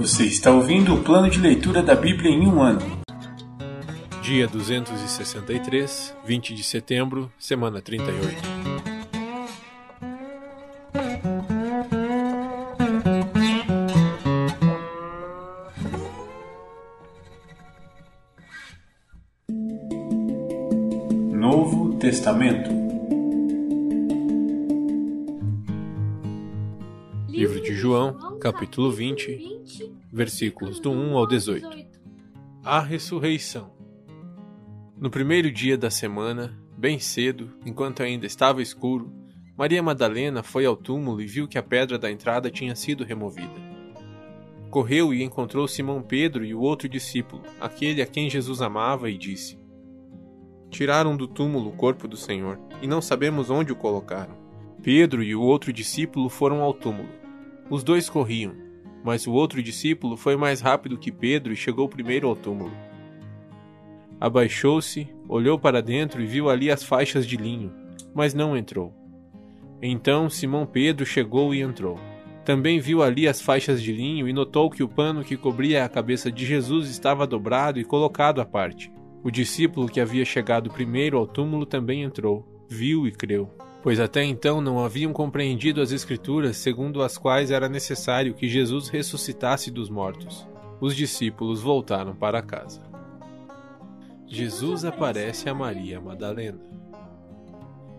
Você está ouvindo o plano de leitura da Bíblia em um ano. Dia 263, 20 de setembro, semana 38. Novo Testamento. Livro de João, capítulo 20, versículos do 1 ao 18. A ressurreição. No primeiro dia da semana, bem cedo, enquanto ainda estava escuro, Maria Madalena foi ao túmulo e viu que a pedra da entrada tinha sido removida. Correu e encontrou Simão Pedro e o outro discípulo, aquele a quem Jesus amava, e disse: Tiraram do túmulo o corpo do Senhor, e não sabemos onde o colocaram. Pedro e o outro discípulo foram ao túmulo. Os dois corriam, mas o outro discípulo foi mais rápido que Pedro e chegou primeiro ao túmulo. Abaixou-se, olhou para dentro e viu ali as faixas de linho, mas não entrou. Então Simão Pedro chegou e entrou. Também viu ali as faixas de linho e notou que o pano que cobria a cabeça de Jesus estava dobrado e colocado à parte. O discípulo que havia chegado primeiro ao túmulo também entrou, viu e creu, pois até então não haviam compreendido as Escrituras segundo as quais era necessário que Jesus ressuscitasse dos mortos. Os discípulos voltaram para casa. Jesus aparece a Maria Madalena.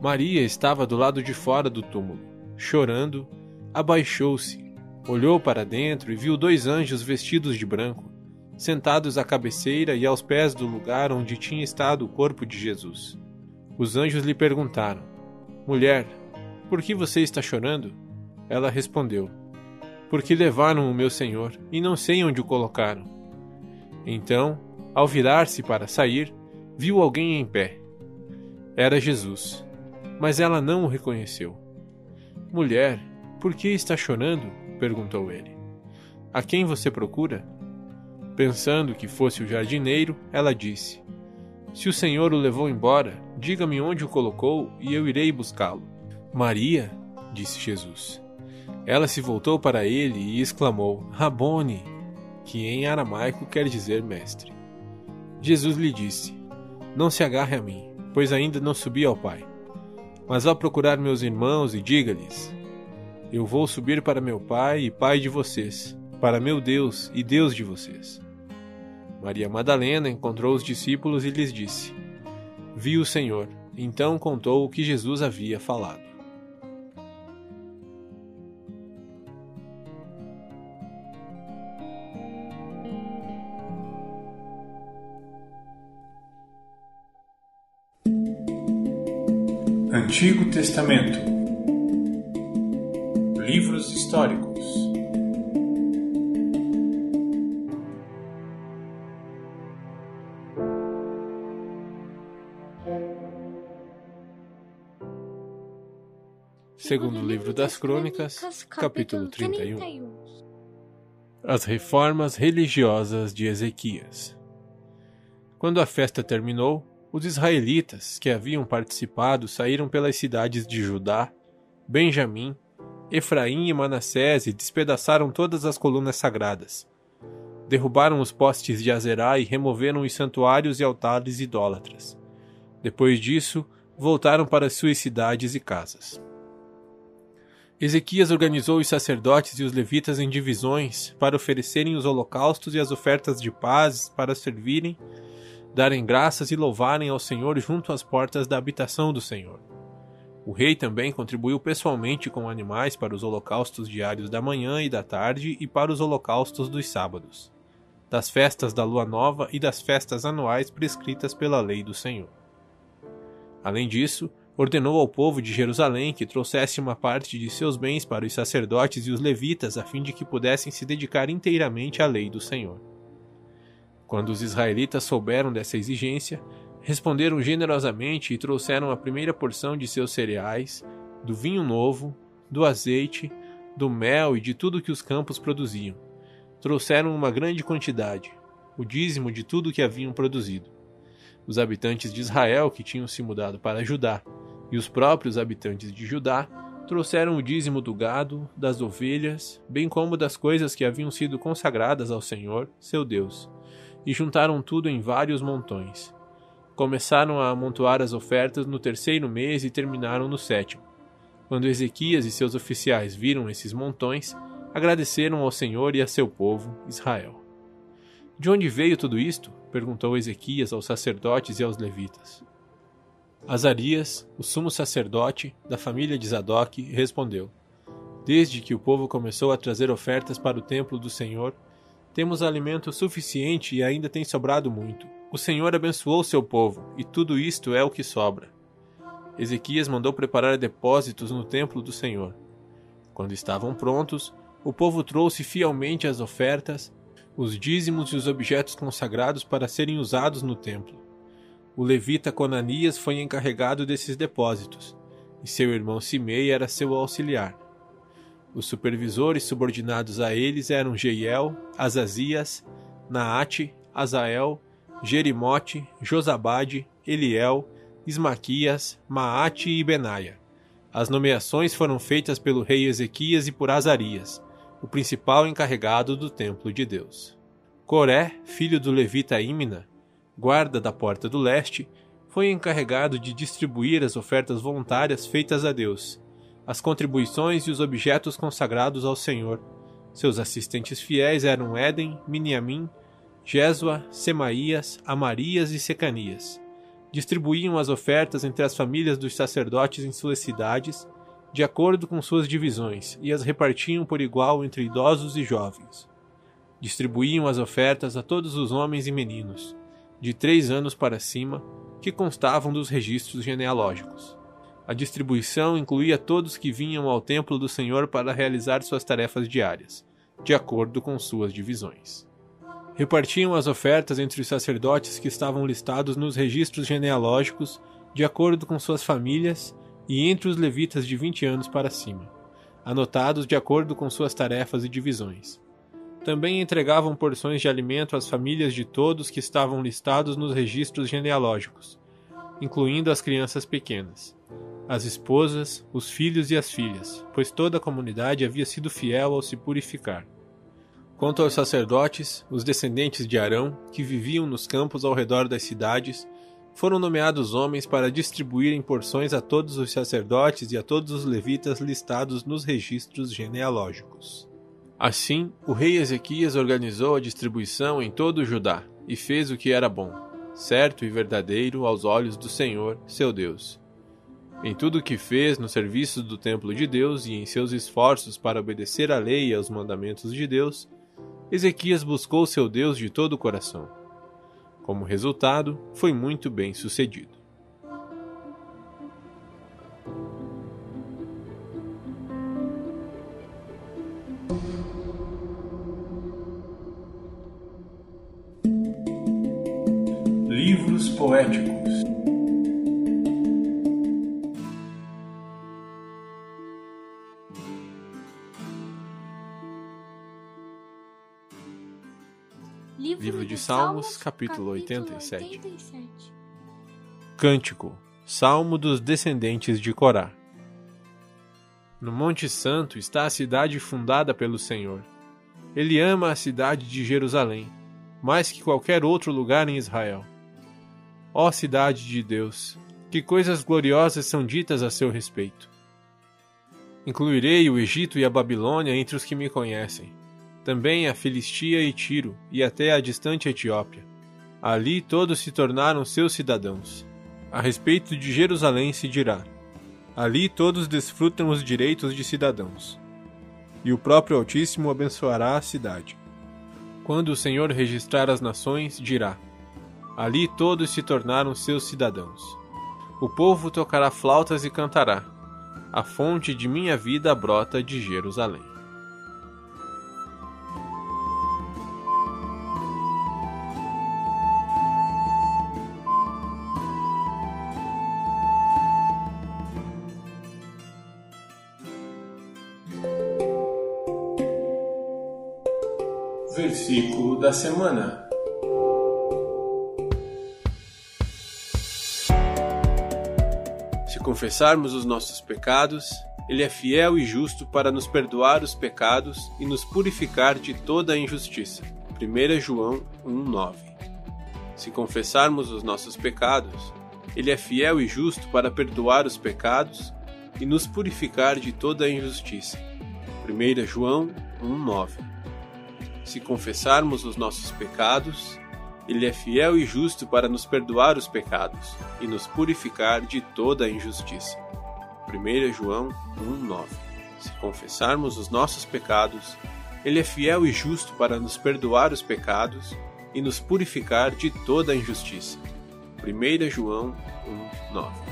Maria estava do lado de fora do túmulo. Chorando, abaixou-se, olhou para dentro e viu dois anjos vestidos de branco, sentados à cabeceira e aos pés do lugar onde tinha estado o corpo de Jesus. Os anjos lhe perguntaram: Mulher, por que você está chorando? Ela respondeu: Porque levaram o meu Senhor e não sei onde o colocaram. Então ao virar-se para sair, viu alguém em pé. Era Jesus, mas ela não o reconheceu. Mulher, por que está chorando? perguntou ele. A quem você procura? Pensando que fosse o jardineiro, ela disse: Se o Senhor o levou embora, diga-me onde o colocou e eu irei buscá-lo. Maria, disse Jesus. Ela se voltou para ele e exclamou: Rabone, que em aramaico quer dizer mestre. Jesus lhe disse: Não se agarre a mim, pois ainda não subi ao Pai. Mas vá procurar meus irmãos e diga-lhes: Eu vou subir para meu Pai e Pai de vocês, para meu Deus e Deus de vocês. Maria Madalena encontrou os discípulos e lhes disse: Vi o Senhor. Então contou o que Jesus havia falado. Antigo Testamento Livros históricos Segundo o livro das Crônicas, capítulo 31 As reformas religiosas de Ezequias Quando a festa terminou, os israelitas que haviam participado saíram pelas cidades de Judá, Benjamim, Efraim e Manassés e despedaçaram todas as colunas sagradas. Derrubaram os postes de Azerá e removeram os santuários e altares idólatras. Depois disso, voltaram para suas cidades e casas. Ezequias organizou os sacerdotes e os levitas em divisões para oferecerem os holocaustos e as ofertas de paz para servirem darem graças e louvarem ao Senhor junto às portas da habitação do Senhor. O rei também contribuiu pessoalmente com animais para os holocaustos diários da manhã e da tarde e para os holocaustos dos sábados, das festas da lua nova e das festas anuais prescritas pela lei do Senhor. Além disso, ordenou ao povo de Jerusalém que trouxesse uma parte de seus bens para os sacerdotes e os levitas a fim de que pudessem se dedicar inteiramente à lei do Senhor. Quando os israelitas souberam dessa exigência, responderam generosamente e trouxeram a primeira porção de seus cereais, do vinho novo, do azeite, do mel e de tudo que os campos produziam. Trouxeram uma grande quantidade, o dízimo de tudo que haviam produzido. Os habitantes de Israel que tinham se mudado para Judá e os próprios habitantes de Judá trouxeram o dízimo do gado, das ovelhas, bem como das coisas que haviam sido consagradas ao Senhor, seu Deus, e juntaram tudo em vários montões. Começaram a amontoar as ofertas no terceiro mês e terminaram no sétimo. Quando Ezequias e seus oficiais viram esses montões, agradeceram ao Senhor e a seu povo, Israel. De onde veio tudo isto? perguntou Ezequias aos sacerdotes e aos levitas. Azarias, o sumo sacerdote da família de Zadok, respondeu: Desde que o povo começou a trazer ofertas para o templo do Senhor, temos alimento suficiente e ainda tem sobrado muito. O Senhor abençoou seu povo, e tudo isto é o que sobra. Ezequias mandou preparar depósitos no templo do Senhor. Quando estavam prontos, o povo trouxe fielmente as ofertas, os dízimos e os objetos consagrados para serem usados no templo. O levita Conanias foi encarregado desses depósitos, e seu irmão Simei era seu auxiliar. Os supervisores subordinados a eles eram Jeiel, Azazias, Naate, Azael, Jerimote, Josabade, Eliel, Ismaquias, Maate e Benaia. As nomeações foram feitas pelo rei Ezequias e por Azarias, o principal encarregado do templo de Deus. Coré, filho do levita Imna, guarda da porta do leste, foi encarregado de distribuir as ofertas voluntárias feitas a Deus, as contribuições e os objetos consagrados ao Senhor. Seus assistentes fiéis eram Éden, Miniamim, Jesua, Semaías, Amarias e Secanias. Distribuíam as ofertas entre as famílias dos sacerdotes em suas cidades, de acordo com suas divisões, e as repartiam por igual entre idosos e jovens. Distribuíam as ofertas a todos os homens e meninos, de três anos para cima, que constavam dos registros genealógicos. A distribuição incluía todos que vinham ao templo do Senhor para realizar suas tarefas diárias, de acordo com suas divisões. Repartiam as ofertas entre os sacerdotes que estavam listados nos registros genealógicos, de acordo com suas famílias, e entre os levitas de 20 anos para cima, anotados de acordo com suas tarefas e divisões. Também entregavam porções de alimento às famílias de todos que estavam listados nos registros genealógicos, incluindo as crianças pequenas, as esposas, os filhos e as filhas, pois toda a comunidade havia sido fiel ao se purificar. Quanto aos sacerdotes, os descendentes de Arão, que viviam nos campos ao redor das cidades, foram nomeados homens para distribuírem porções a todos os sacerdotes e a todos os levitas listados nos registros genealógicos. Assim, o rei Ezequias organizou a distribuição em todo o Judá e fez o que era bom, certo e verdadeiro aos olhos do Senhor, seu Deus. Em tudo o que fez no serviço do templo de Deus e em seus esforços para obedecer à lei e aos mandamentos de Deus, Ezequias buscou seu Deus de todo o coração. Como resultado, foi muito bem sucedido. Livro de Salmos, capítulo 87. Cântico Salmo dos descendentes de Corá. No Monte Santo está a cidade fundada pelo Senhor. Ele ama a cidade de Jerusalém, mais que qualquer outro lugar em Israel. Ó cidade de Deus, que coisas gloriosas são ditas a seu respeito. Incluirei o Egito e a Babilônia entre os que me conhecem, também a Filistia e Tiro, e até a distante Etiópia. Ali todos se tornaram seus cidadãos. A respeito de Jerusalém se dirá: Ali todos desfrutam os direitos de cidadãos. E o próprio Altíssimo abençoará a cidade. Quando o Senhor registrar as nações, dirá: Ali todos se tornaram seus cidadãos. O povo tocará flautas e cantará. A fonte de minha vida brota de Jerusalém. Versículo da semana. Se confessarmos os nossos pecados, Ele é fiel e justo para nos perdoar os pecados e nos purificar de toda a injustiça. 1 João 1,9 Se confessarmos os nossos pecados, Ele é fiel e justo para perdoar os pecados e nos purificar de toda a injustiça. 1 João 1,9 Se confessarmos os nossos pecados, Ele é fiel e justo para nos perdoar os pecados e nos purificar de toda a injustiça. 1 João 1,9 Se confessarmos os nossos pecados, Ele é fiel e justo para nos perdoar os pecados e nos purificar de toda a injustiça. 1 João 1,9